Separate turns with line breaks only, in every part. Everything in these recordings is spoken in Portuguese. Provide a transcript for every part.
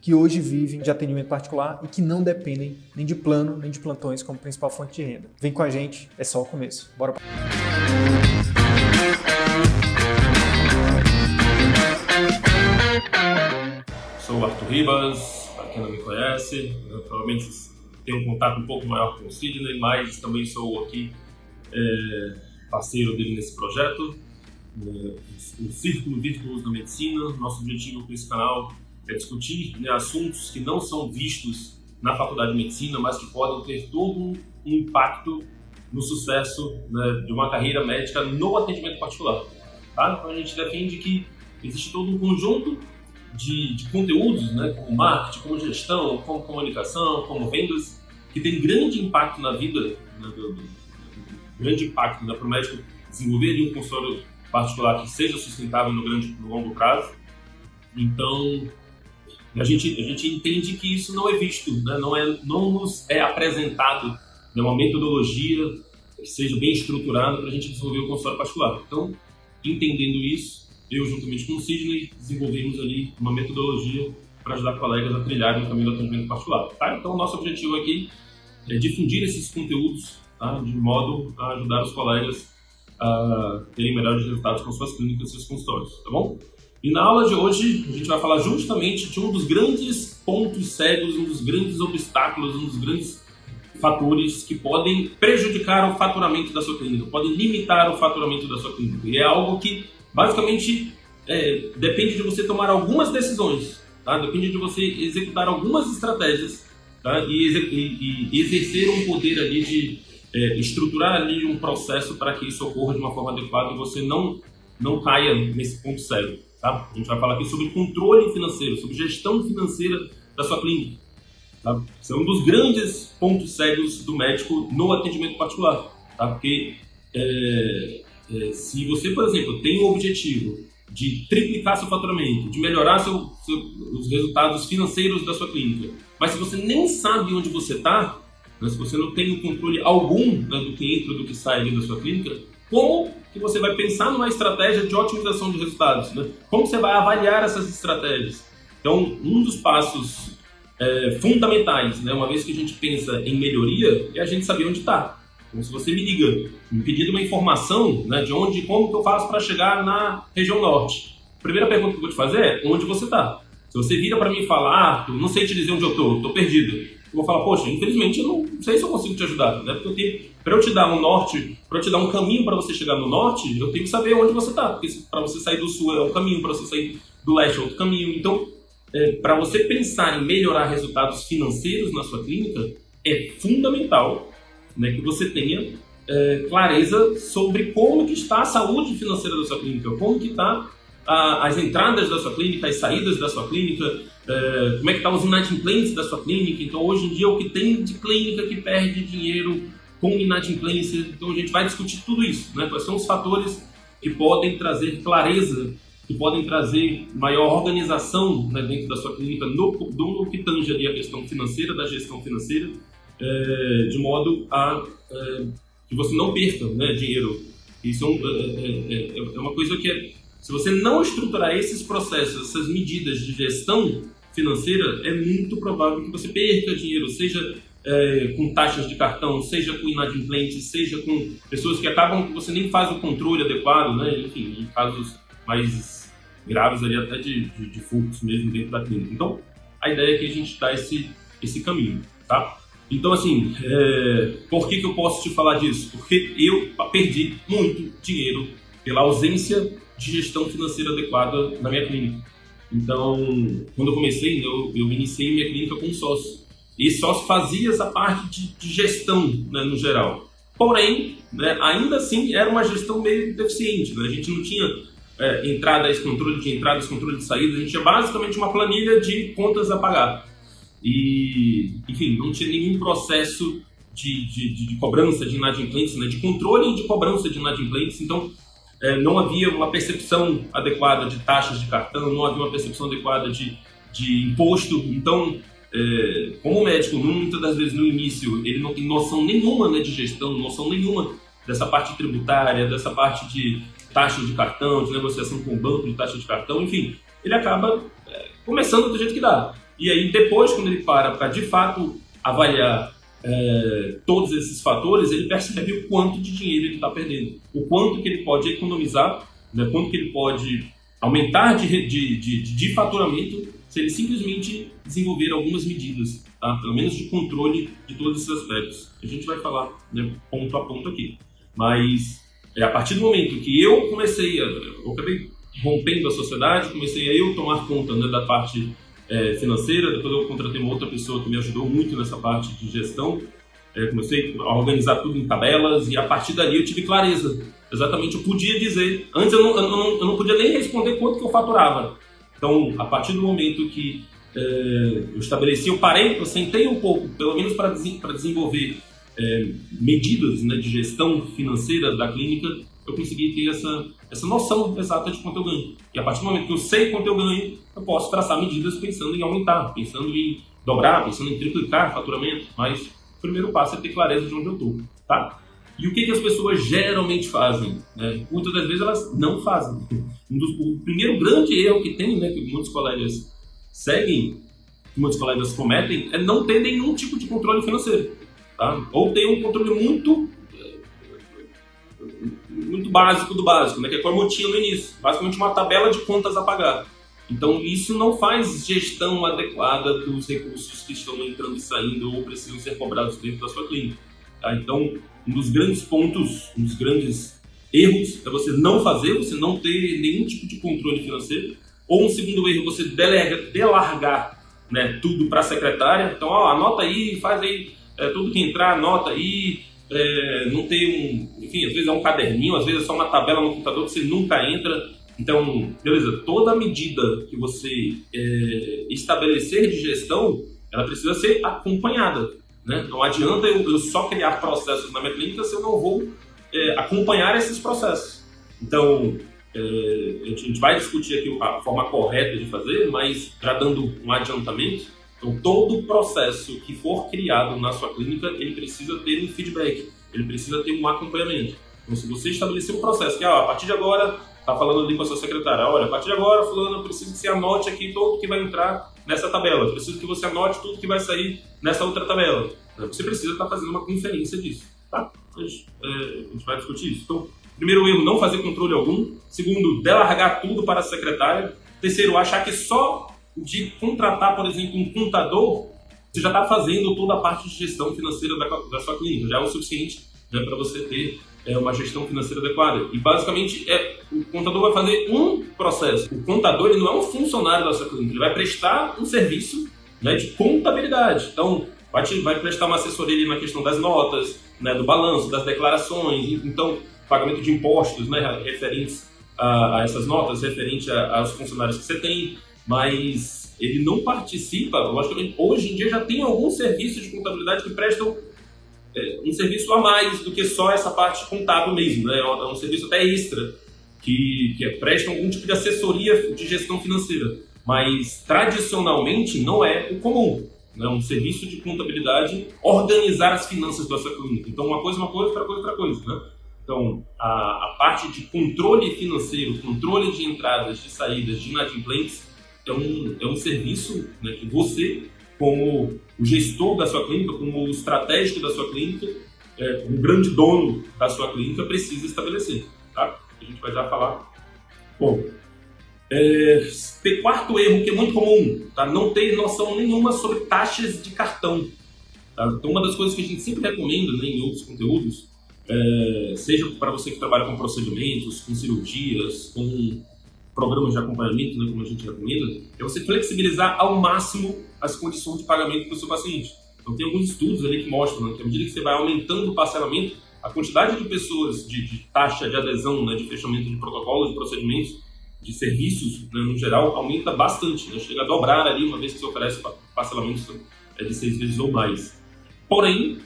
que hoje vivem de atendimento particular e que não dependem nem de plano nem de plantões como principal fonte de renda. Vem com a gente, é só o começo. Bora pra...
Sou o Arthur Ribas, para quem não me conhece, provavelmente tenho um contato um pouco maior com o Sidney, mas também sou aqui é, parceiro dele nesse projeto, é, o Círculo Virtuoso da Medicina. Nosso objetivo com esse canal é discutir né, assuntos que não são vistos na faculdade de medicina, mas que podem ter todo um impacto no sucesso né, de uma carreira médica no atendimento particular. Tá? Então a gente defende que existe todo um conjunto de, de conteúdos, né, como marketing, como gestão, como comunicação, como vendas, que tem grande impacto na vida, né, do, do, grande impacto né, para o médico desenvolver um consultório particular que seja sustentável no, grande, no longo prazo. Então, a gente, a gente entende que isso não é visto, né? não, é, não nos é apresentado né? uma metodologia que seja bem estruturada para a gente desenvolver o consultório particular. Então, entendendo isso, eu, juntamente com o Sidney, desenvolvemos ali uma metodologia para ajudar colegas a trilharem o caminho do atendimento particular. Tá? Então, nosso objetivo aqui é difundir esses conteúdos tá? de modo a ajudar os colegas a terem melhores resultados com suas clínicas e seus consultórios, tá bom? E na aula de hoje a gente vai falar justamente de um dos grandes pontos cegos, um dos grandes obstáculos, um dos grandes fatores que podem prejudicar o faturamento da sua clínica, podem limitar o faturamento da sua clínica. E é algo que basicamente é, depende de você tomar algumas decisões, tá? depende de você executar algumas estratégias tá? e, e, e exercer um poder ali de é, estruturar ali um processo para que isso ocorra de uma forma adequada e você não, não caia nesse ponto cego. Tá? A gente vai falar aqui sobre controle financeiro, sobre gestão financeira da sua clínica. Tá? Isso é um dos grandes pontos cegos do médico no atendimento particular. Tá? Porque é, é, se você, por exemplo, tem o objetivo de triplicar seu faturamento, de melhorar seu, seu, os resultados financeiros da sua clínica, mas se você nem sabe onde você está, né, se você não tem o controle algum né, do que entra do que sai ali da sua clínica, como que você vai pensar numa estratégia de otimização de resultados? Né? Como você vai avaliar essas estratégias? Então, um dos passos é, fundamentais, né, uma vez que a gente pensa em melhoria, é a gente saber onde está. Então, se você me liga, me pedindo uma informação né, de onde, como que eu faço para chegar na região norte, a primeira pergunta que eu vou te fazer é onde você está. Se você vira para mim e fala, não sei te dizer onde eu estou, estou perdido eu vou falar, poxa, infelizmente eu não sei se eu consigo te ajudar, né? Porque para eu te dar um norte, para eu te dar um caminho para você chegar no norte, eu tenho que saber onde você está, porque para você sair do sul é um caminho, para você sair do leste é outro caminho. Então, é, para você pensar em melhorar resultados financeiros na sua clínica, é fundamental né, que você tenha é, clareza sobre como que está a saúde financeira da sua clínica, como que está as entradas da sua clínica, as saídas da sua clínica, é, como é que estão tá os inadimplentes da sua clínica. Então, hoje em dia, o que tem de clínica que perde dinheiro com inadimplência. Então, a gente vai discutir tudo isso. Né? Quais são os fatores que podem trazer clareza, que podem trazer maior organização né, dentro da sua clínica, no, no que tange ali a questão financeira, da gestão financeira, é, de modo a é, que você não perca né, dinheiro. Isso é, é, é, é uma coisa que é se você não estruturar esses processos, essas medidas de gestão financeira, é muito provável que você perca dinheiro, seja é, com taxas de cartão, seja com inadimplentes, seja com pessoas que acabam que você nem faz o controle adequado, né? Enfim, em casos mais graves ali até de, de, de furtos mesmo dentro da clínica. Então, a ideia é que a gente dá esse, esse caminho, tá? Então, assim, é, por que, que eu posso te falar disso? Porque eu perdi muito dinheiro pela ausência de gestão financeira adequada na minha clínica. Então, quando eu comecei, eu, eu iniciei minha clínica com um sócio. E só fazia essa parte de, de gestão né, no geral. Porém, né, ainda assim era uma gestão meio deficiente. Né? A gente não tinha é, entradas, controle de entradas, controle de saídas, a gente tinha basicamente uma planilha de contas a pagar. E, enfim, não tinha nenhum processo de, de, de cobrança de inadimplência, né, de controle de cobrança de inadimplência. Então, é, não havia uma percepção adequada de taxas de cartão, não havia uma percepção adequada de, de imposto. Então, é, como médico, muitas das vezes no início, ele não tem noção nenhuma né, de gestão, noção nenhuma dessa parte tributária, dessa parte de taxa de cartão, de negociação com o banco de taxa de cartão, enfim, ele acaba é, começando do jeito que dá. E aí depois, quando ele para para de fato avaliar é, todos esses fatores, ele percebe o quanto de dinheiro ele está perdendo, o quanto que ele pode economizar, né, quanto que ele pode aumentar de, de, de, de faturamento simplesmente desenvolver algumas medidas, tá? pelo menos de controle de todos esses aspectos. A gente vai falar né, ponto a ponto aqui. Mas é, a partir do momento que eu comecei, a, eu acabei rompendo a sociedade, comecei a eu tomar conta né, da parte é, financeira, depois eu contratei uma outra pessoa que me ajudou muito nessa parte de gestão. É, comecei a organizar tudo em tabelas e a partir dali eu tive clareza. Exatamente, eu podia dizer. Antes eu não, eu não, eu não podia nem responder quanto que eu faturava. Então, a partir do momento que é, eu estabeleci, eu parei, eu sentei um pouco, pelo menos para desenvolver é, medidas né, de gestão financeira da clínica, eu consegui ter essa, essa noção exata de quanto eu ganho. E a partir do momento que eu sei quanto eu ganho, eu posso traçar medidas pensando em aumentar, pensando em dobrar, pensando em triplicar faturamento. Mas o primeiro passo é ter clareza de onde eu estou. Tá? E o que, que as pessoas geralmente fazem? Né? Muitas das vezes elas não fazem. Um dos, o primeiro grande erro que tem, né, que muitos colegas seguem, que muitos colegas cometem, é não ter nenhum tipo de controle financeiro. Tá? Ou ter um controle muito muito básico do básico, né? que é como eu tinha no início, basicamente uma tabela de contas a pagar. Então isso não faz gestão adequada dos recursos que estão entrando e saindo ou precisam ser cobrados dentro da sua clínica. Tá? Então um dos grandes pontos, um dos grandes erros é você não fazer, você não ter nenhum tipo de controle financeiro. Ou um segundo erro, você delega, delargar né, tudo para a secretária. Então, ó, anota aí, faz aí é, tudo que entrar, anota aí, é, não tem um. Enfim, às vezes é um caderninho, às vezes é só uma tabela no computador que você nunca entra. Então, beleza, toda medida que você é, estabelecer de gestão, ela precisa ser acompanhada. Né? Não adianta eu, eu, só criar processos na minha clínica se eu não vou é, acompanhar esses processos. Então, é, a gente vai discutir aqui a forma correta de fazer, mas já dando um adiantamento, então, todo processo que for criado na sua clínica, ele precisa ter um feedback, ele precisa ter um acompanhamento. Então, se você estabelecer um processo que, ah, a partir de agora, está falando ali com a sua secretária, olha, a partir de agora, fulano, eu preciso que você anote aqui tudo que vai entrar nessa tabela, eu preciso que você anote tudo que vai sair nessa outra tabela. Você precisa estar tá fazendo uma conferência disso, tá? A gente, é, a gente vai discutir isso. Então, primeiro erro, não fazer controle algum. Segundo, delargar tudo para a secretária. Terceiro, achar que só de contratar, por exemplo, um contador, você já está fazendo toda a parte de gestão financeira da, da sua clínica, já é o suficiente né, para você ter é, uma gestão financeira adequada. E basicamente é, o contador vai fazer um processo. O contador ele não é um funcionário da sua clínica, ele vai prestar um serviço né, de contabilidade. Então, vai, te, vai prestar uma assessoria na questão das notas, né, do balanço, das declarações, então, pagamento de impostos né, referentes a, a essas notas, referente a, aos funcionários que você tem mas ele não participa, logicamente, hoje em dia já tem alguns serviços de contabilidade que prestam é, um serviço a mais do que só essa parte contábil mesmo, né? é um serviço até extra, que, que é, presta algum tipo de assessoria de gestão financeira, mas tradicionalmente não é o comum. Né? Um serviço de contabilidade organizar as finanças da sua clínica. Então, uma coisa é uma coisa, outra coisa é outra coisa. Né? Então, a, a parte de controle financeiro, controle de entradas, de saídas, de inadimplentes, é um, é um serviço né, que você, como o gestor da sua clínica, como o estratégico da sua clínica, é, um grande dono da sua clínica, precisa estabelecer. Tá? A gente vai já falar. Bom, é, quarto erro que é muito comum, tá? não ter noção nenhuma sobre taxas de cartão. Tá? Então, uma das coisas que a gente sempre recomenda né, em outros conteúdos, é, seja para você que trabalha com procedimentos, com cirurgias, com programas de acompanhamento, né, como a gente recomenda, é você flexibilizar ao máximo as condições de pagamento para o seu paciente. Então tem alguns estudos ali que mostram né, que à medida que você vai aumentando o parcelamento, a quantidade de pessoas de, de taxa de adesão, né, de fechamento de protocolos, de procedimentos, de serviços né, no geral, aumenta bastante. Né, chega a dobrar ali uma vez que você oferece parcelamentos é, de seis vezes ou mais. Porém,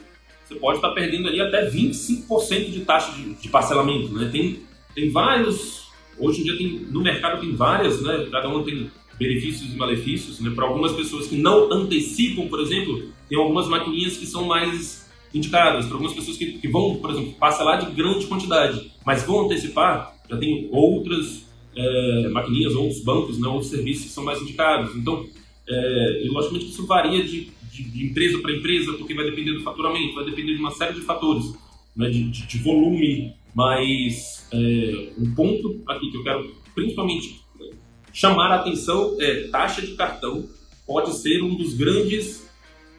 você pode estar perdendo ali até 25% de taxa de, de parcelamento. Né? Tem, tem vários, hoje em dia tem, no mercado tem várias, né? cada uma tem benefícios e malefícios. Né? Para algumas pessoas que não antecipam, por exemplo, tem algumas maquininhas que são mais indicadas. Para algumas pessoas que, que vão, por exemplo, parcelar de grande quantidade, mas vão antecipar, já tem outras é, maquininhas, outros bancos, né, outros serviços que são mais indicados. Então, é, e logicamente isso varia de, de, de empresa para empresa, porque vai depender do faturamento, vai depender de uma série de fatores, né, de, de, de volume, mas é, um ponto aqui que eu quero principalmente chamar a atenção é taxa de cartão pode ser um dos grandes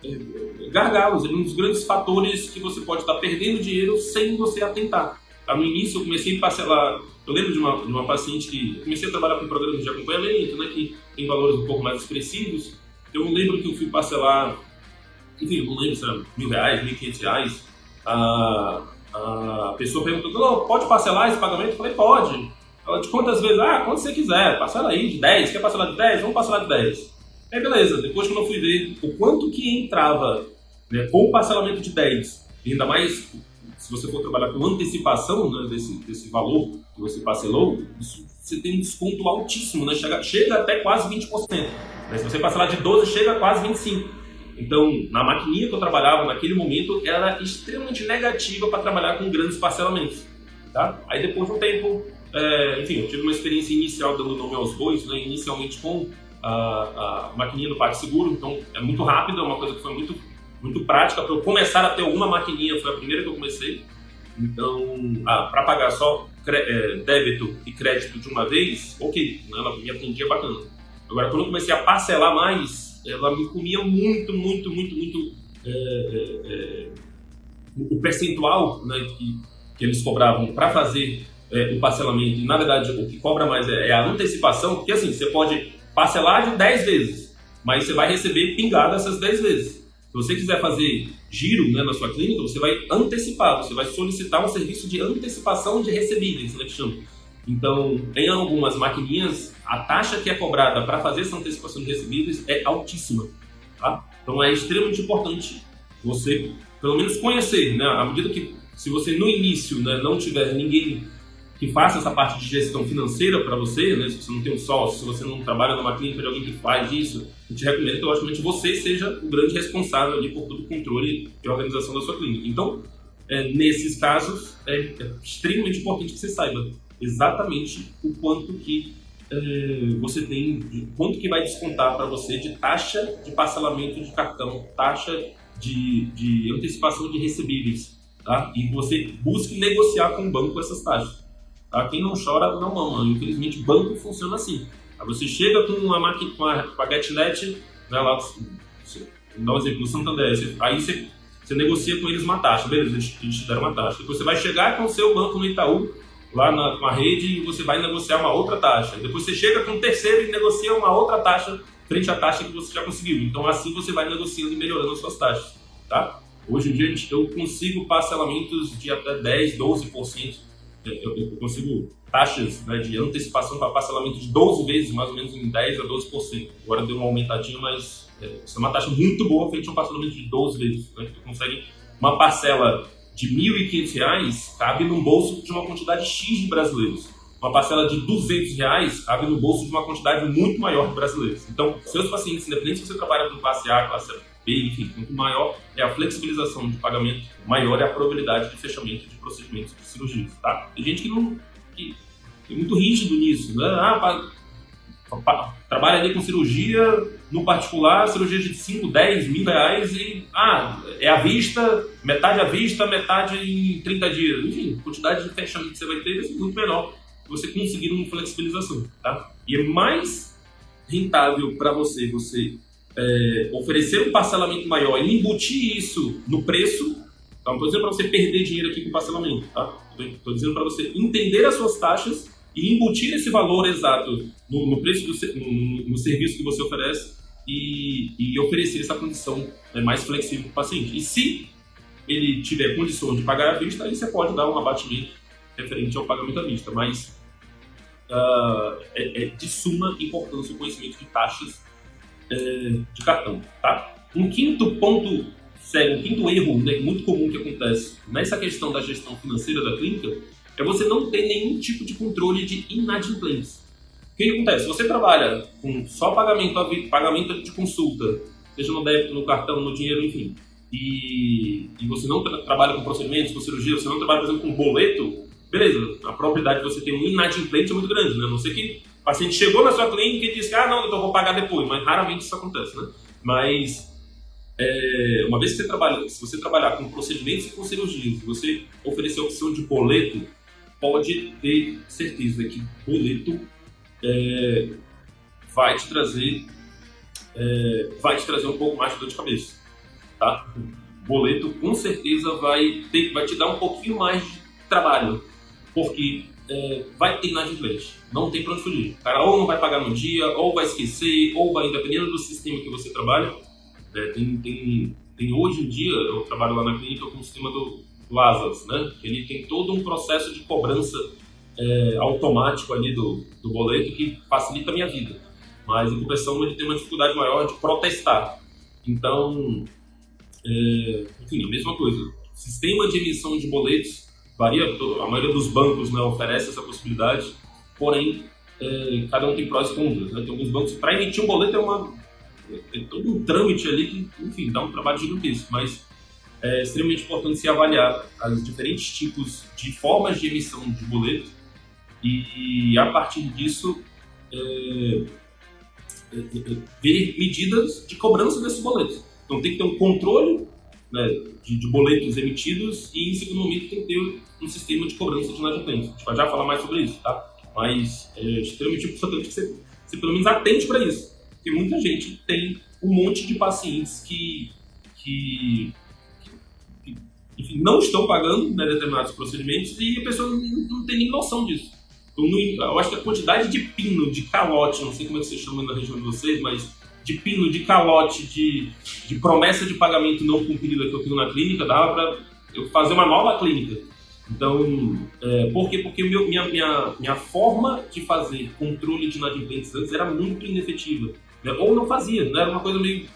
é, gargalos, um dos grandes fatores que você pode estar perdendo dinheiro sem você atentar. Tá? No início eu comecei a parcelar, eu lembro de uma, de uma paciente que comecei a trabalhar com programas de acompanhamento, né, que tem valores um pouco mais expressivos. Eu lembro que eu fui parcelar, enfim, não lembro se era mil reais, mil e quinhentos reais. A, a pessoa perguntou, pode parcelar esse pagamento? Eu falei, pode. Ela, de quantas vezes? Ah, quanto você quiser, parcela aí, de 10. Quer parcelar de 10? Vamos parcelar de 10. Aí beleza, depois quando eu fui ver o quanto que entrava né, com o parcelamento de 10, e ainda mais se você for trabalhar com antecipação né, desse, desse valor que você parcelou, isso, você tem um desconto altíssimo, né? chega, chega até quase 20%. Né? Se você parcelar de 12, chega a quase 25%. Então, na maquininha que eu trabalhava naquele momento, era extremamente negativa para trabalhar com grandes parcelamentos. Tá? Aí depois de um tempo, é, enfim, eu tive uma experiência inicial dando nome aos bois, né? inicialmente com a, a maquininha do PagSeguro, então é muito rápido, é uma coisa que foi muito, muito prática. Para eu começar a ter alguma maquininha, foi a primeira que eu comecei. Então, ah, para pagar só é, débito e crédito de uma vez, ok, ela me atendia bacana. Agora, quando eu comecei a parcelar mais, ela me comia muito, muito, muito, muito é, é, é o percentual né, que, que eles cobravam para fazer é, o parcelamento. E, na verdade, o que cobra mais é, é a antecipação, porque assim, você pode parcelar de 10 vezes, mas você vai receber pingado essas 10 vezes. Se você quiser fazer giro né, na sua clínica, você vai antecipar, você vai solicitar um serviço de antecipação de recebíveis, né, que chama. Então, em algumas maquininhas, a taxa que é cobrada para fazer essa antecipação de recebíveis é altíssima. Tá? Então, é extremamente importante você, pelo menos, conhecer. Né? À medida que, se você no início né, não tiver ninguém que faça essa parte de gestão financeira para você, né? Se você não tem um sócio, se você não trabalha numa clínica de alguém que faz isso, eu te recomendo que, logicamente, você seja o grande responsável ali por todo o controle e organização da sua clínica. Então, é, nesses casos, é, é, extremamente importante que você saiba exatamente o quanto que é, você tem, quanto que vai descontar para você de taxa de parcelamento de cartão, taxa de, de antecipação de recebíveis, tá? E você busque negociar com o banco essas taxas. Tá? Quem não chora não mama. Infelizmente, banco funciona assim. Aí você chega com uma máquina, com a, com a GetNet, né, lá, você, dá um exemplo, no Santander, você, aí você, você negocia com eles uma taxa, beleza, eles, te deram uma taxa. Depois você vai chegar com o seu banco no Itaú, lá na, com a rede, e você vai negociar uma outra taxa. Depois você chega com o terceiro e negocia uma outra taxa frente à taxa que você já conseguiu. Então assim você vai negociando e melhorando as suas taxas. Tá? Hoje em dia eu consigo parcelamentos de até 10, 12% eu, eu consigo taxas né, de antecipação para parcelamento de 12 vezes, mais ou menos em 10 a 12%. Agora deu uma aumentadinha, mas é, isso é uma taxa muito boa feita um parcelamento de 12 vezes. Né? Você consegue uma parcela de R$ 1.500 cabe no bolso de uma quantidade X de brasileiros. Uma parcela de 200 reais cabe no bolso de uma quantidade muito maior de brasileiros. Então, seus pacientes, independente se você trabalha com classe A, classe B, enfim, quanto maior é a flexibilização de pagamento, maior é a probabilidade de fechamento de procedimentos de cirurgias, tá? Tem gente que não que, é muito rígido nisso, né? Ah, pa, trabalha ali com cirurgia no particular, cirurgia de 5, 10 mil reais e, ah, é à vista, metade à vista, metade em 30 dias. Enfim, a quantidade de fechamento que você vai ter ser muito menor você conseguir uma flexibilização, tá? E é mais rentável para você, você é, oferecer um parcelamento maior e embutir isso no preço, então não estou dizendo para você perder dinheiro aqui com parcelamento, tá? Estou dizendo para você entender as suas taxas e embutir esse valor exato no, no preço do no, no, serviço que você oferece, e, e oferecer essa condição né, mais flexível para o paciente. E se ele tiver condições de pagar à vista, aí você pode dar um abatimento referente ao pagamento à vista, mas uh, é, é, de suma importância o conhecimento de taxas de cartão. Tá? Um quinto ponto sério, um quinto erro né, muito comum que acontece nessa questão da gestão financeira da clínica é você não ter nenhum tipo de controle de inadimplência. O que acontece? Se você trabalha com só pagamento, pagamento de consulta, seja no débito, no cartão, no dinheiro, enfim, e, e você não tra trabalha com procedimentos, com cirurgia, você não trabalha, por exemplo, com boleto, beleza, a probabilidade de você ter um inadimplente é muito grande, né? A não ser que o paciente chegou na sua clínica e disse, ah, não, então vou pagar depois, mas raramente isso acontece, né? Mas é, uma vez que você trabalha, se você trabalhar com procedimentos e com cirurgias, você oferecer a opção de boleto, pode ter certeza que boleto é, vai te trazer é, vai te trazer um pouco mais de dor de cabeça, tá? Boleto com certeza vai ter, vai te dar um pouquinho mais de trabalho, porque é, vai ter inadimplente, não tem para onde fugir. O cara ou não vai pagar no dia, ou vai esquecer, ou vai, dependendo do sistema que você trabalha. É, tem, tem, tem hoje em dia, eu trabalho lá na clínica com o sistema do Lazarus, né? Ele tem todo um processo de cobrança é, automático ali do, do boleto que facilita a minha vida. Mas em compensação ele tem uma dificuldade maior de protestar. Então, é, enfim, a mesma coisa. Sistema de emissão de boletos varia, a maioria dos bancos né, oferece essa possibilidade, porém, é, cada um tem prós e contras. Né? Tem alguns bancos, para emitir um boleto é, uma, é todo um trâmite ali que, enfim, dá um trabalho gigantesco, mas é extremamente importante se avaliar os diferentes tipos de formas de emissão de boleto e a partir disso é, é, é, ver medidas de cobrança desses boletos. Então tem que ter um controle né, de, de, boletos emitidos e em segundo momento tem que ter um sistema de cobrança de inadimplência. A gente vai já falar mais sobre isso, tá? Mas é extremamente importante que você, você pelo menos atente para isso. Porque muita gente tem um monte de pacientes que, que, que enfim, não estão pagando né, determinados procedimentos e a pessoa não, não tem nem noção disso. Então, eu acho que a quantidade de pino, de calote, não sei como é que vocês chamam na região de vocês, mas de pino, de calote, de, de promessa de pagamento não cumprida que eu tenho na clínica, dava para eu fazer uma nova clínica. Então, é, por quê? Porque meu, minha, minha, minha forma de fazer controle de inadimplentes antes era muito inefetiva. Né? Ou não fazia, né? era uma coisa meio.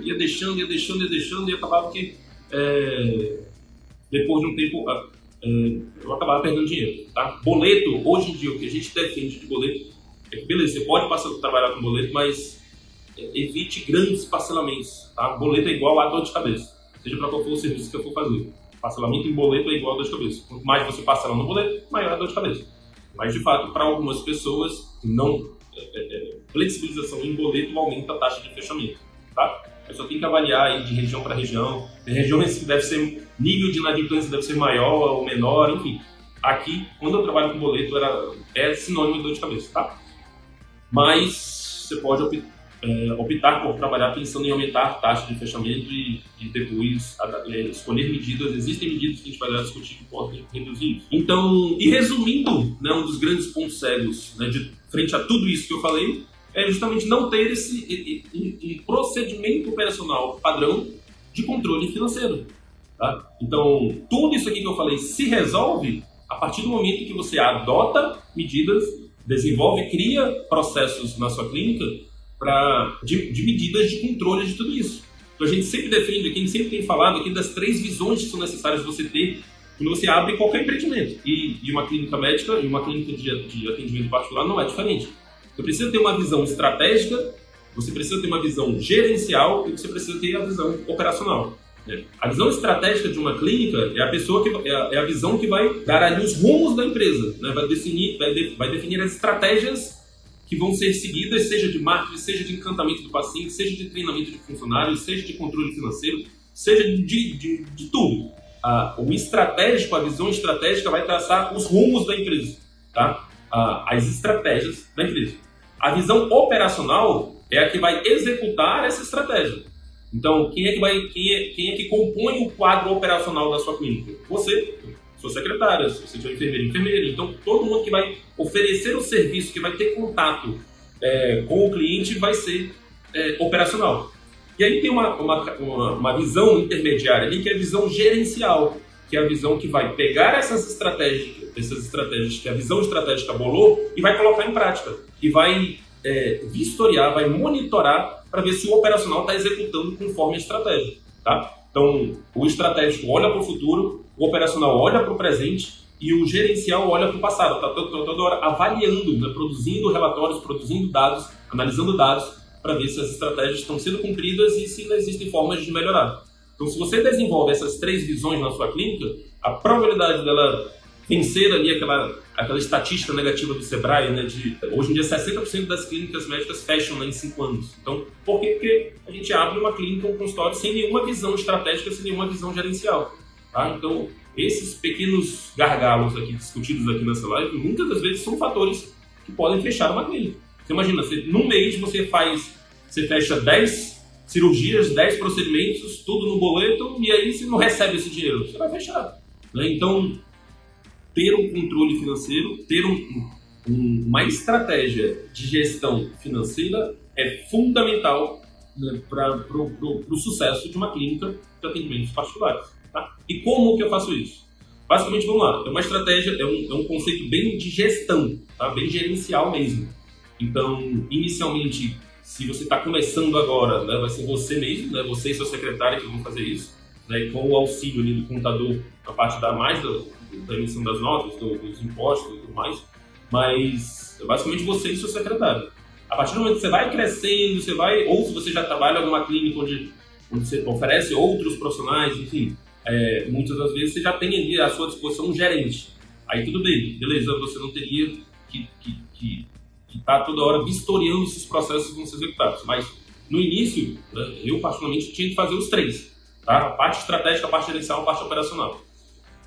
ia deixando, ia deixando, ia deixando, e acabava que é, depois de um tempo é, eu acabava perdendo dinheiro. Tá? Boleto, hoje em dia, o que a gente defende de boleto é que, beleza, você pode passar, trabalhar com boleto, mas evite grandes parcelamentos. Tá? Boleto é igual a dor de cabeça, seja para qual for o serviço que eu for fazer. Parcelamento em boleto é igual a dor de cabeça. Quanto mais você parcela no boleto, maior a dor de cabeça. Mas, de fato, para algumas pessoas, não é, é, é, flexibilização em boleto aumenta a taxa de fechamento. Tá? A pessoa tem que avaliar de região para região. Tem regiões que deve ser nível de inadimplência deve ser maior ou menor, enfim. Aqui, quando eu trabalho com boleto, era, é sinônimo de dor de cabeça, tá? Mas você pode optar, é, optar por trabalhar pensando em aumentar a taxa de fechamento e, e depois é, escolher medidas. Existem medidas que a gente vai discutir que podem reduzir. Então, e resumindo, né, um dos grandes pontos cegos né, de frente a tudo isso que eu falei é justamente não ter esse um procedimento operacional padrão de controle financeiro. Tá? Então, tudo isso aqui que eu falei se resolve a partir do momento que você adota medidas, desenvolve, cria processos na sua clínica pra, de, de medidas de controle de tudo isso. Então, a gente sempre defende, aqui, a gente sempre tem falado aqui das três visões que são necessárias você ter quando você abre qualquer empreendimento. E, e uma clínica médica e uma clínica de, de atendimento particular não é diferente. Você precisa ter uma visão estratégica, você precisa ter uma visão gerencial e você precisa ter a visão operacional. Né? A visão estratégica de uma clínica é a pessoa que é a, é a visão que vai dar ali os rumos da empresa, né? vai, definir, vai, de, vai definir as estratégias que vão ser seguidas, seja de marketing, seja de encantamento do paciente, seja de treinamento de funcionários, seja de controle financeiro, seja de, de, de tudo. Ah, o estratégico, a visão estratégica vai traçar os rumos da empresa, tá? Ah, as estratégias da empresa. A visão operacional é a que vai executar essa estratégia. Então, quem é que vai, quem é, quem é que compõe o quadro operacional da sua clínica? Você, sua secretária, se tiver enfermeiro, enfermeiro. Então, todo mundo que vai oferecer o serviço, que vai ter contato é, com o cliente, vai ser é, operacional. E aí tem uma, uma, uma, visão intermediária ali, que é a visão gerencial, que é a visão que vai pegar essas estratégias, essas estratégias que a visão estratégica bolou e vai colocar em prática. E vai é, vistoriar, vai monitorar para ver se o operacional está executando conforme a estratégia. Tá? Então, o estratégico olha para o futuro, o operacional olha para o presente e o gerencial olha para o passado, está toda hora avaliando, né, produzindo relatórios, produzindo dados, analisando dados para ver se as estratégias estão sendo cumpridas e se existem formas de melhorar. Então, se você desenvolve essas três visões na sua clínica, a probabilidade dela vencer ali aquela, aquela estatística negativa do Sebrae, né, de hoje em dia 60% das clínicas médicas fecham né, em 5 anos. Então, por quê? Porque a gente abre uma clínica, um consultório sem nenhuma visão estratégica, sem nenhuma visão gerencial. Tá? Então, esses pequenos gargalos aqui discutidos aqui nessa live, muitas das vezes são fatores que podem fechar uma clínica. Você imagina, você, num mês você faz, você fecha 10 cirurgias, 10 procedimentos, tudo no boleto, e aí você não recebe esse dinheiro, você vai fechar. Né? Então, ter um controle financeiro, ter um, um, uma estratégia de gestão financeira é fundamental né, para o sucesso de uma clínica de atendimentos particulares. Tá? E como que eu faço isso? Basicamente, vamos lá, é uma estratégia, é um, é um conceito bem de gestão, tá? bem gerencial mesmo. Então, inicialmente, se você está começando agora, né, vai ser você mesmo, né, você e sua secretária que vão fazer isso, né, com o auxílio do contador, a parte da mais da, da emissão das notas, do, dos impostos e tudo mais, mas basicamente você e sua secretária. A partir do momento que você vai crescendo, você vai, ou se você já trabalha em alguma clínica onde, onde você oferece outros profissionais, enfim, é, muitas das vezes você já tem ali à sua disposição um gerente. Aí tudo bem, beleza, você não teria que, que, que que está toda hora vistoriando esses processos que vão ser executados. Mas no início, né, eu particularmente tinha que fazer os três, tá? A parte estratégica, a parte gerencial, a parte operacional.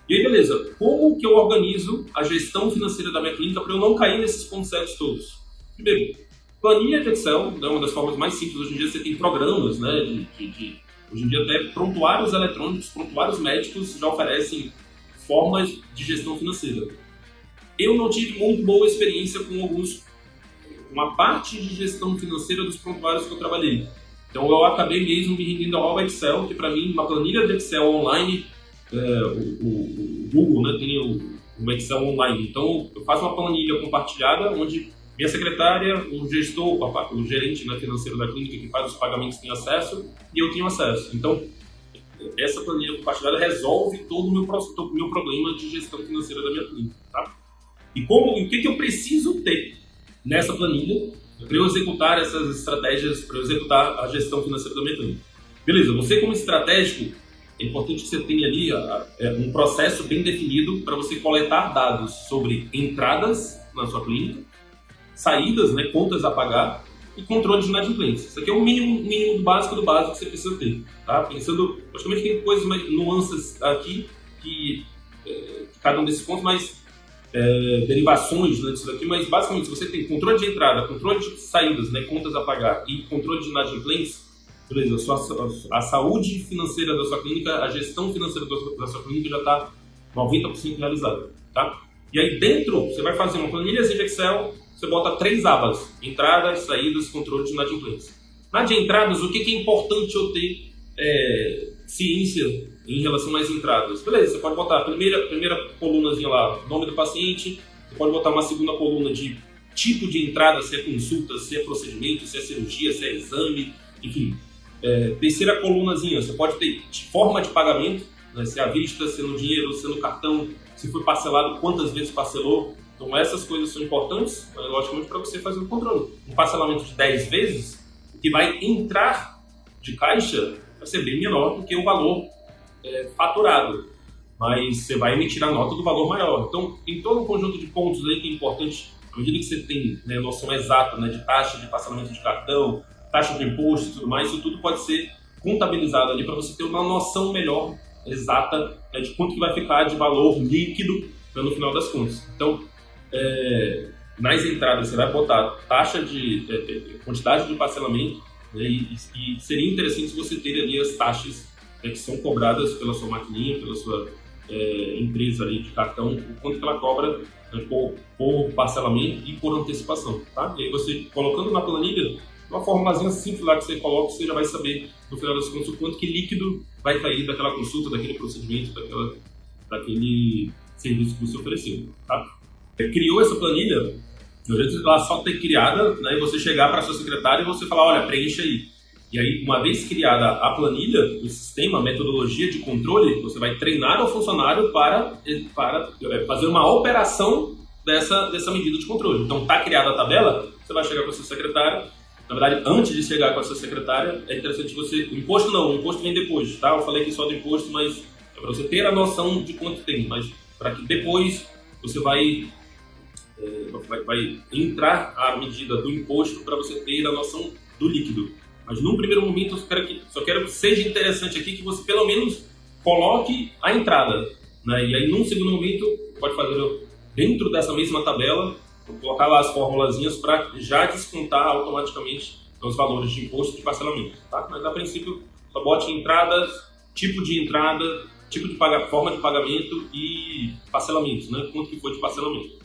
E aí, beleza, como que eu organizo a gestão financeira da minha clínica para eu não cair nesses pontos cegos todos? Primeiro, planilha de Excel, né, uma das formas mais simples. Hoje em dia você tem programas, né, de, de, de hoje em dia até prontuários eletrônicos, prontuários médicos já oferecem formas de gestão financeira. Eu não tive muito boa experiência com alguns uma parte de gestão financeira dos prontuários que eu trabalhei. Então eu acabei mesmo me rendendo ao Excel, que para mim, uma planilha de Excel online, é, o, o, o, Google né, tem o, o, Excel online. Então eu faço uma planilha compartilhada, onde minha secretária, o gestor, o gerente né, financeiro da clínica que faz os pagamentos tem acesso e eu tenho acesso. Então essa planilha compartilhada resolve todo o meu, meu problema de gestão financeira da minha clínica. Tá? E como, o que, que eu preciso ter nessa planilha para eu executar essas estratégias, para eu executar a gestão financeira da minha clínica. Beleza, você como estratégico, é importante que você tenha ali é, um processo bem definido para você coletar dados sobre entradas na sua clínica, saídas, né, contas a pagar e controle de inadimplência. Isso aqui é o mínimo, mínimo básico do básico que você precisa ter. Tá? Pensando, praticamente tem coisas, nuances aqui que, é, cada um desses pontos, mas é, derivações né, disso daqui, mas basicamente se você tem controle de entrada, controle de saídas, né, contas a pagar e controle de inadimplência, beleza, a, sua, a, saúde financeira da sua clínica, a gestão financeira da sua, da sua clínica já está 90% realizada, tá? E aí dentro, você vai fazer uma planilha de Excel, você bota três abas, entradas, saídas, controle de inadimplência. Na de entradas, o que, que é importante eu ter é, ciência em relação às entradas. Beleza, você pode botar a primeira, primeira colunazinha lá, nome do paciente, você pode botar uma segunda coluna de tipo de entrada, se é consulta, se é procedimento, se é cirurgia, se é exame, enfim. É, terceira colunazinha, você pode ter forma de pagamento, né, se é à vista, se é no dinheiro, se é no cartão, se foi parcelado, quantas vezes parcelou. Então essas coisas são importantes, logicamente, para você fazer o controle. Um parcelamento de 10 vezes, que vai entrar de caixa, vai ser bem menor do que o valor é, faturado, mas você vai emitir a nota do valor maior. Então, tem todo um conjunto de pontos aí que é importante, à medida que você tem né, noção exata né, de taxa de parcelamento de cartão, taxa de imposto e tudo mais, isso tudo pode ser contabilizado ali para você ter uma noção melhor, exata, né, de quanto que vai ficar de valor líquido no final das contas. Então, é, nas entradas você vai botar taxa de é, é quantidade de parcelamento né, e, e, seria interessante você ter ali as taxas né, que são cobradas pela sua maquininha, pela sua é, empresa ali de cartão, o quanto que ela cobra né, por, por, parcelamento e por antecipação, tá? E aí você, colocando na planilha, uma formulazinha simples lá que você coloca, você já vai saber, no final das contas, o quanto que líquido vai cair daquela consulta, daquele procedimento, daquela, daquele serviço que você ofereceu. Tá? Criou essa planilha, ela só ter criada, né, e você chegar para sua secretária e você falar, olha, preencha aí. E aí, uma vez criada a planilha, o sistema, a metodologia de controle, você vai treinar o funcionário para, para é, fazer uma operação dessa, dessa medida de controle. Então, está criada a tabela, você vai chegar com a sua secretária. Na verdade, antes de chegar com a sua secretária, é interessante você. O imposto não, o imposto vem depois, tá? Eu falei aqui só do imposto, mas é para você ter a noção de quanto tem, mas para que depois você vai, é, vai, vai entrar a medida do imposto para você ter a noção do líquido. Mas num primeiro momento, eu só quero que, só quero que seja interessante aqui que você pelo menos coloque a entrada. Né? E aí, num segundo momento, pode fazer dentro dessa mesma tabela, colocar lá as formulazinhas para já descontar automaticamente os valores de imposto de parcelamento. Tá? Mas a princípio, só bote entradas, tipo de entrada, tipo de paga, forma de pagamento e parcelamento, né? quanto que foi de parcelamento.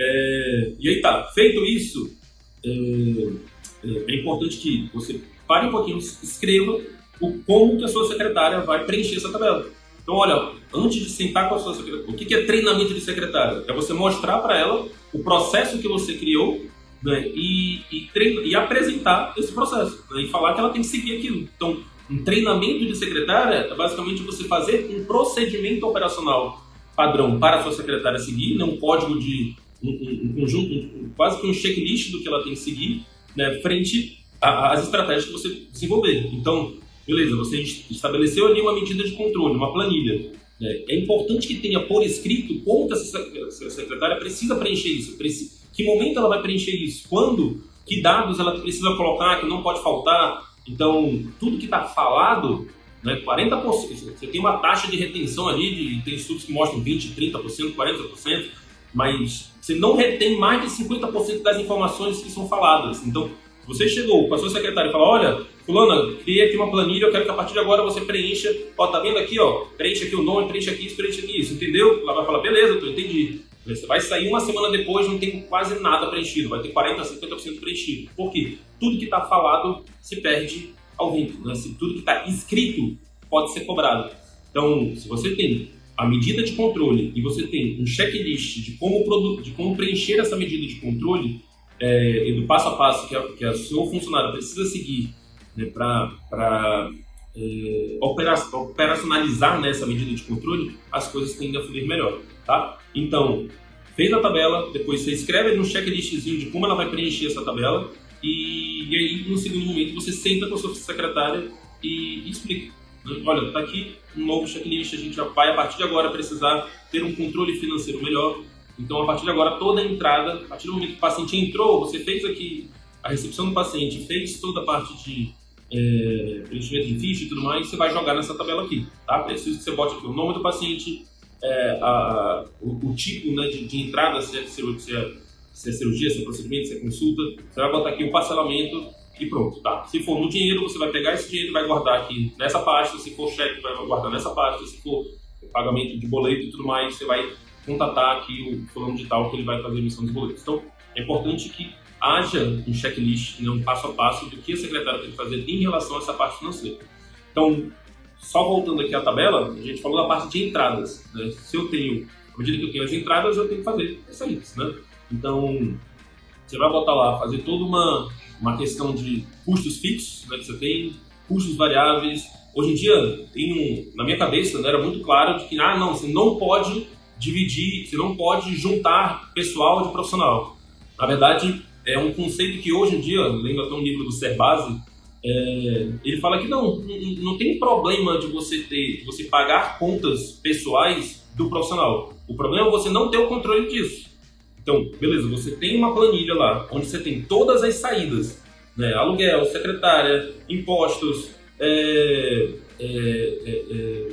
É, e aí tá, feito isso, é, é, é, importante que você pare um pouquinho, escreva o como que a sua secretária vai preencher essa tabela. Então, olha, antes de sentar com a sua secretária, o que é treinamento de secretária? É você mostrar para ela o processo que você criou né, e, e, treina, e apresentar esse processo né, e falar que ela tem que seguir aquilo. Então, um treinamento de secretária é basicamente você fazer um procedimento operacional padrão para a sua secretária seguir, né, um código de um, um, um conjunto, um, quase que um checklist do que ela tem que seguir, né, frente às estratégias que você desenvolver. Então, Beleza, você estabeleceu ali uma medida de controle, uma planilha. Né? É importante que tenha por escrito como que essa secretária precisa preencher isso. Que momento ela vai preencher isso? Quando? Que dados ela precisa colocar, que não pode faltar? Então, tudo que está falado, né, 40%, você tem uma taxa de retenção ali, de, tem estudos que mostram 20%, 30%, 40%, mas você não retém mais de 50% das informações que são faladas. Então, você chegou com a sua secretária e falou, olha, fulana, criei aqui uma planilha, eu quero que a partir de agora você preencha, ó, tá vendo aqui, ó, preencha aqui o nome, preencha aqui isso, preencha aqui isso, entendeu? Ela vai falar, beleza, tô entendi. Você vai sair uma semana depois, não tem quase nada preenchido, vai ter 40%, 50% preenchido. Por quê? Tudo que está falado se perde ao vento, né? Tudo que está escrito pode ser cobrado. Então, se você tem a medida de controle e você tem um checklist de como, de como preencher essa medida de controle, é, do passo a passo que, a, que a seu funcionário precisa seguir né, para é, operacionalizar nessa medida de controle, as coisas tendem a fluir melhor, tá? Então, fez a tabela, depois você escreve no checklistzinho de como ela vai preencher essa tabela e, e aí, no segundo momento, você senta com a sua secretária e, e explica. Né? Olha, está aqui um novo checklist, a gente já vai, a partir de agora, precisar ter um controle financeiro melhor, então, a partir de agora, toda a entrada, a partir do momento que o paciente entrou, você fez aqui a recepção do paciente, fez toda a parte de é, preenchimento de ficha e tudo mais, você vai jogar nessa tabela aqui, tá? Preciso que você bote aqui o nome do paciente, é, a, o, o, tipo né, de, de, entrada, se é, se, é, se é cirurgia, se é procedimento, se é consulta, você vai botar aqui o parcelamento e pronto, tá? Se for no dinheiro, você vai pegar esse dinheiro e vai guardar aqui nessa pasta, se for cheque, vai guardar nessa pasta, se for pagamento de boleto e tudo mais, você vai contatar aqui o fulano de tal que ele vai fazer a emissão dos boletos. Então, é importante que haja um checklist, né, um passo a passo do que a secretária tem que fazer em relação a essa parte financeira. Então, só voltando aqui à tabela, a gente falou da parte de entradas. Né? Se eu tenho, à medida que eu tenho as entradas, eu tenho que fazer as saídas. Né? Então, você vai botar lá, fazer toda uma, uma questão de custos fixos né, que você tem, custos variáveis. Hoje em dia, tem um, na minha cabeça, né, era muito claro de que, ah, não, você não pode dividir, você não pode juntar pessoal de profissional. Na verdade, é um conceito que hoje em dia, lendo até um livro do Serbase, é, ele fala que não, não tem problema de você ter, de você pagar contas pessoais do profissional. O problema é você não ter o controle disso. Então, beleza, você tem uma planilha lá, onde você tem todas as saídas, né? aluguel, secretária, impostos, é, é, é, é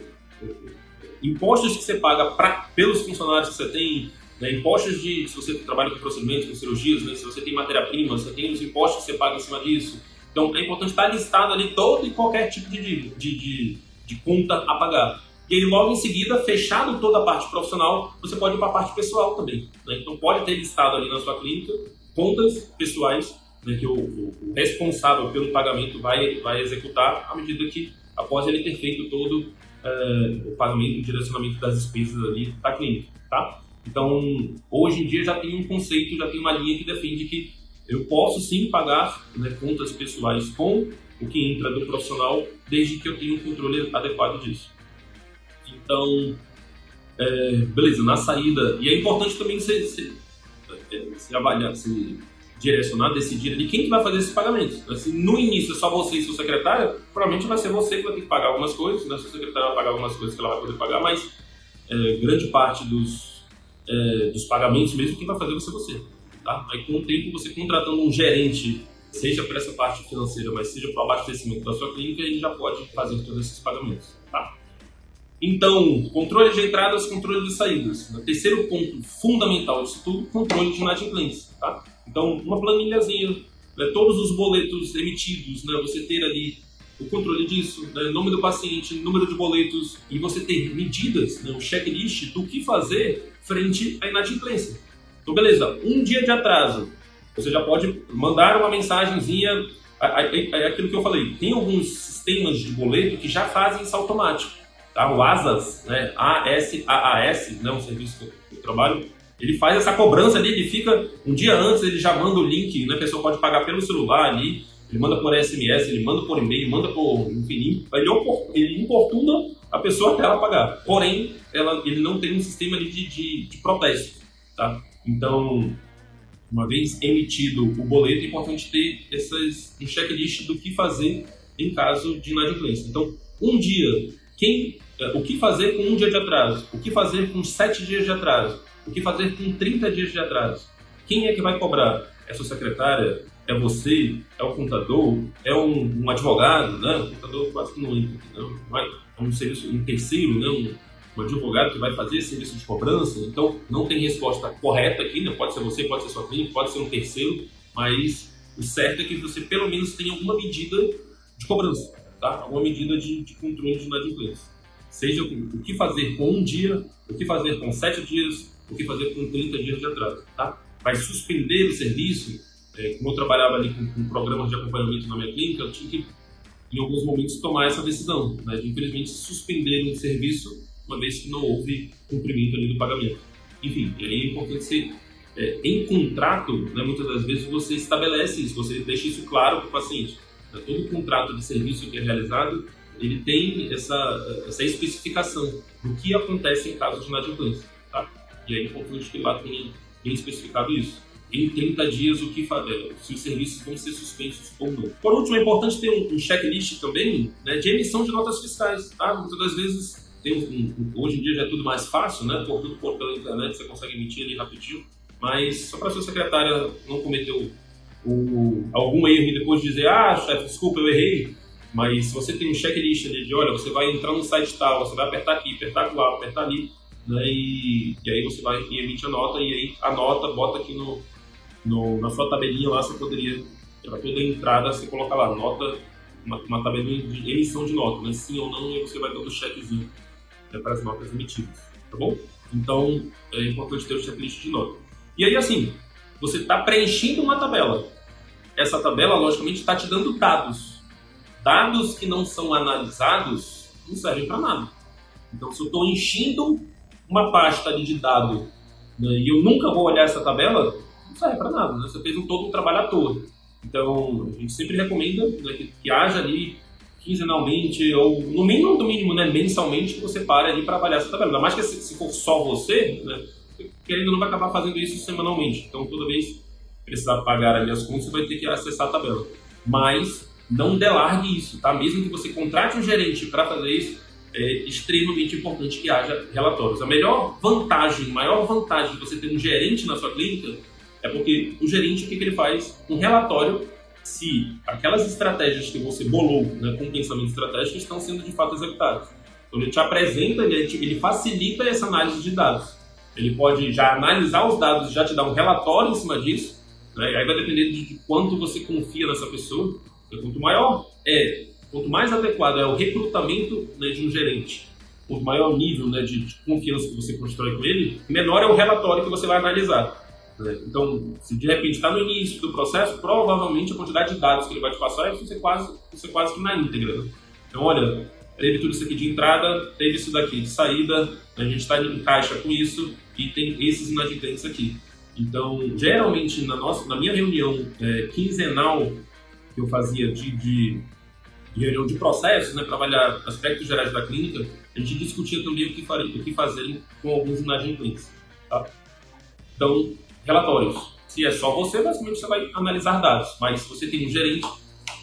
impostos que você paga pra, pelos funcionários que você tem, né, impostos de se você trabalha com procedimentos, com cirurgias, né, se você tem matéria-prima, você tem os impostos que você paga em cima disso. Então é importante estar listado ali todo e qualquer tipo de, de, de, de conta a pagar. E aí, logo em seguida, fechado toda a parte profissional, você pode ir para a parte pessoal também. Né? Então, pode ter listado ali na sua clínica contas pessoais né, que o, o, responsável pelo pagamento vai, vai executar à medida que, após ele ter feito todo é, o pagamento, o direcionamento das despesas ali da clínica, tá? Então, hoje em dia já tem um conceito, já tem uma linha que defende que eu posso sim pagar né, contas pessoais com o que entra do profissional, desde que eu tenha um controle adequado disso. Então, é, beleza, na saída, e é importante também você, você, você avaliar, você direcionar, decidir ali quem que vai fazer esses pagamentos. Se no início é só você e seu secretário, provavelmente vai ser você que vai ter que pagar algumas coisas, né? seu secretário vai pagar algumas coisas que ela vai poder pagar, mas é, grande parte dos, é, dos pagamentos mesmo quem vai fazer vai ser você. Tá? Aí com o tempo você contratando um gerente, seja para essa parte financeira, mas seja para o abastecimento da sua clínica, ele já pode fazer todos esses pagamentos. Tá? Então, controle de entradas, controle de saídas. O terceiro ponto fundamental disso tudo, controle de inadimplência. Tá? Então, uma planilhazinha, né, todos os boletos emitidos, né, você ter ali o controle disso, né, nome do paciente, número de boletos, e você ter medidas, né, um checklist do que fazer frente à inadimplência. Então, beleza, um dia de atraso, você já pode mandar uma mensagenzinha, é aquilo que eu falei, tem alguns sistemas de boleto que já fazem isso automático. Tá? O ASAS, né, ASAAS, né, um serviço que eu trabalho, ele faz essa cobrança ali, ele fica um dia antes, ele já manda o link, né, a pessoa pode pagar pelo celular ali, ele manda por SMS, ele manda por e-mail, manda por enfim, ele, importuna a pessoa até ela pagar. Porém, ela, ele não tem um sistema de, de, de protesto, tá? Então, uma vez emitido o boleto, é importante ter essas, um checklist do que fazer em caso de inadimplência. Então, um dia, quem, é, o que fazer com um dia de atraso? O que fazer com sete dias de atraso? O que fazer com 30 dias de atraso? Quem é que vai cobrar? É sua secretária? É você? É o contador? É um, um advogado? Né? O contador quase que não entra, não. Vai, é um serviço, um terceiro, né? um, advogado que vai fazer serviço de cobrança, então não tem resposta correta aqui, né? pode ser você, pode ser sua clínica, pode ser um terceiro, mas o certo é que você pelo menos tenha alguma medida de cobrança, tá? alguma medida de, de controle de inadimplência. Seja o que fazer com um dia, o que fazer com sete dias, o que fazer com 30 dias de atraso. Tá? Vai suspender o serviço, como eu trabalhava ali com, com programas de acompanhamento na minha clínica, eu tinha que, em alguns momentos, tomar essa decisão, né, de infelizmente suspender um serviço uma vez que não houve cumprimento ali do pagamento. Enfim, e aí é importante ser é, em contrato, né, muitas das vezes você estabelece isso, você deixa isso claro para o paciente. Né, todo contrato de serviço que é realizado, ele tem essa, essa especificação do que acontece em caso de inadimplência. Tá? E é importante que lá tenha, tenha especificado isso. Em 30 dias, o que fazer, se os serviços vão ser suspensos ou não. Por último, é importante ter um, um checklist também né, de emissão de notas fiscais. Tá? Muitas das vezes tem um, hoje em dia já é tudo mais fácil, né? Por tudo por pela internet você consegue emitir ali rapidinho. Mas só para sua secretária não cometer o, algum erro e depois dizer, ah, chefe, desculpa, eu errei. Mas se você tem um checklist ali de, olha, você vai entrar no site tal, você vai apertar aqui, apertar lá, apertar ali, né? E, e aí você vai e emite a nota e aí a nota bota aqui no, no na sua tabelinha lá, você poderia, para toda entrada, você coloca lá, nota, uma, uma tabelinha de emissão de nota, né? Sim ou não, e você vai dando checkzinho né, para as notas emitidas, tá bom? Então, é importante ter o checklist de nota. E aí, assim, você está preenchendo uma tabela. Essa tabela, logicamente, está te dando dados. Dados que não são analisados não servem para nada. Então, se eu estou enchendo uma pasta de dado né, e eu nunca vou olhar essa tabela, não serve para nada. Né? Você fez um todo um trabalho à toa. Então, a gente sempre recomenda né, que, que haja ali quinzenalmente, ou no mínimo, no mínimo, né, mensalmente, que você pare ali para avaliar essa tabela. Ainda mais que se, se for só você, né, querendo não vai acabar fazendo isso semanalmente. Então, toda vez precisar pagar ali as contas, você vai ter que acessar a tabela. Mas não delargue isso, tá? Mesmo que você contrate um gerente para fazer isso, é extremamente importante que haja relatórios. A melhor vantagem, maior vantagem de você ter um gerente na sua clínica é porque o gerente, o que, ele faz? Um relatório se aquelas estratégias que você bolou né, com pensamento estratégico estão sendo de fato executadas. Então ele te apresenta, ele, ele facilita essa análise de dados. Ele pode já analisar os dados, já te dar um relatório em cima disso. Né? Aí vai depender de quanto você confia nessa pessoa. Então, quanto maior é, quanto mais adequado é o recrutamento né, de um gerente, quanto maior o nível né, de, de confiança que você constrói com ele, menor é o relatório que você vai analisar. Né? Então, se de repente está no início do processo, provavelmente a quantidade de dados que ele vai te passar vai ser quase, vai ser quase que na íntegra. Então, olha, teve tudo isso aqui de entrada, teve isso daqui de saída, a gente está em caixa com isso e tem esses inadimplentes aqui. Então, geralmente, na, nossa, na minha reunião é, quinzenal que eu fazia de, de, de reunião de processos, né, para aspectos gerais da clínica, a gente discutia também o que, faria, o que fazer com alguns inadimplentes. Tá? Então, relatórios. Se é só você, basicamente você vai analisar dados. Mas se você tem um gerente,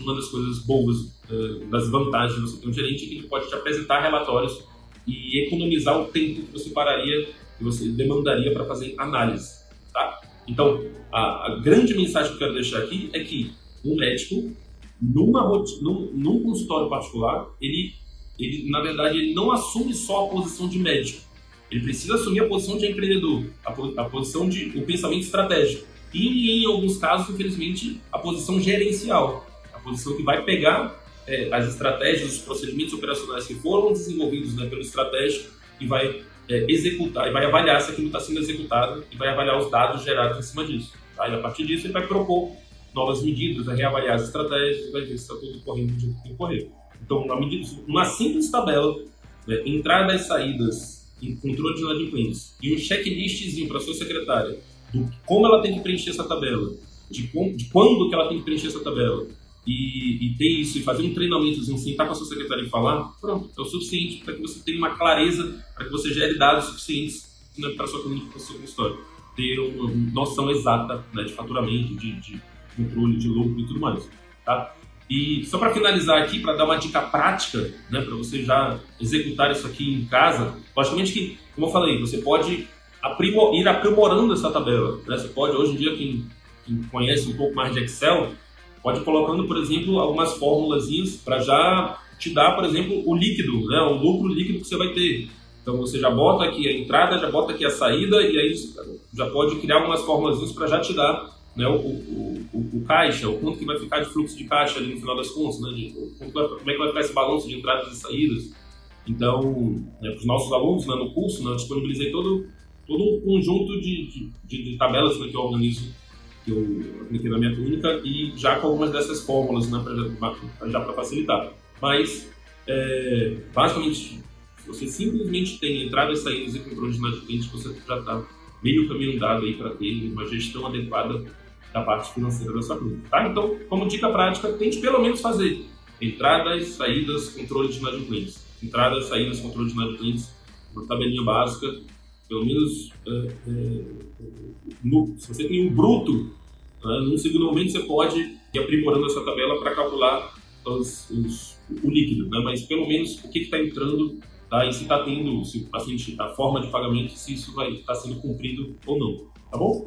uma das coisas boas, uh, das vantagens de você ter um gerente é que ele pode te apresentar relatórios e economizar o tempo que você pararia, que você demandaria para fazer análise. Tá? Então, a, a, grande mensagem que eu quero deixar aqui é que um médico, numa, num, num consultório particular, ele, ele, na verdade, ele não assume só a posição de médico ele precisa assumir a posição de empreendedor, a, a posição de o pensamento estratégico. E, em alguns casos, infelizmente, a posição gerencial, a posição que vai pegar é, as estratégias, os procedimentos operacionais que foram desenvolvidos né, pelo estratégico e vai é, executar, e vai avaliar se aquilo está sendo executado e vai avaliar os dados gerados em cima disso. Tá? E a partir disso, ele vai propor novas medidas, vai reavaliar as estratégias e vai ver se está tudo correndo do jeito que tem que correr. Então, uma, medida, uma simples tabela, né, entradas e saídas controle de inadimplência e um checklistzinho para sua secretária do como ela tem que preencher essa tabela, de, com, de quando que ela tem que preencher essa tabela, e, e ter isso e fazer um treinamentozinho, sentar com a sua secretária e falar, pronto, é o suficiente para que você tenha uma clareza, para que você gere dados suficientes né, para sua para seu consultório. Ter uma noção exata né, de faturamento, de, de controle, de lucro e tudo mais. Tá? E só para finalizar aqui, para dar uma dica prática, né, para você já executar isso aqui em casa, logicamente que, como eu falei, você pode aprimor, ir aprimorando essa tabela. Né? Você pode, hoje em dia, quem, quem conhece um pouco mais de Excel, pode ir colocando, por exemplo, algumas fórmulas para já te dar, por exemplo, o líquido, né, o lucro líquido que você vai ter. Então você já bota aqui a entrada, já bota aqui a saída e aí já pode criar algumas fórmulas para já te dar né, o, o, o, o, caixa, o quanto que vai ficar de fluxo de caixa ali no final das contas, né, de, como é que vai ficar esse balanço de entradas e saídas. Então, né, para os nossos alunos né, no curso, né, eu disponibilizei todo, todo um conjunto de, de, de, de tabelas né, que eu organizo, que eu apliquei na minha clínica, e já com algumas dessas fórmulas né, já para facilitar. Mas, é, basicamente, você simplesmente tem entradas e saídas e controle de inadimplentes, você já está meio caminho aí para ter uma gestão adequada da parte financeira da sua clínica. Tá? Então, como dica prática, tente pelo menos fazer entradas, saídas, controle de inadimplentes. Entradas, saídas, controle de inadimplentes, uma tabelinha básica, pelo menos é, é, no, se você tem um bruto, né, num segundo momento você pode ir aprimorando essa tabela para calcular os, os, o líquido, né? mas pelo menos o que está entrando tá? e se está tendo, se o paciente, a forma de pagamento, se isso vai estar tá sendo cumprido ou não, tá bom?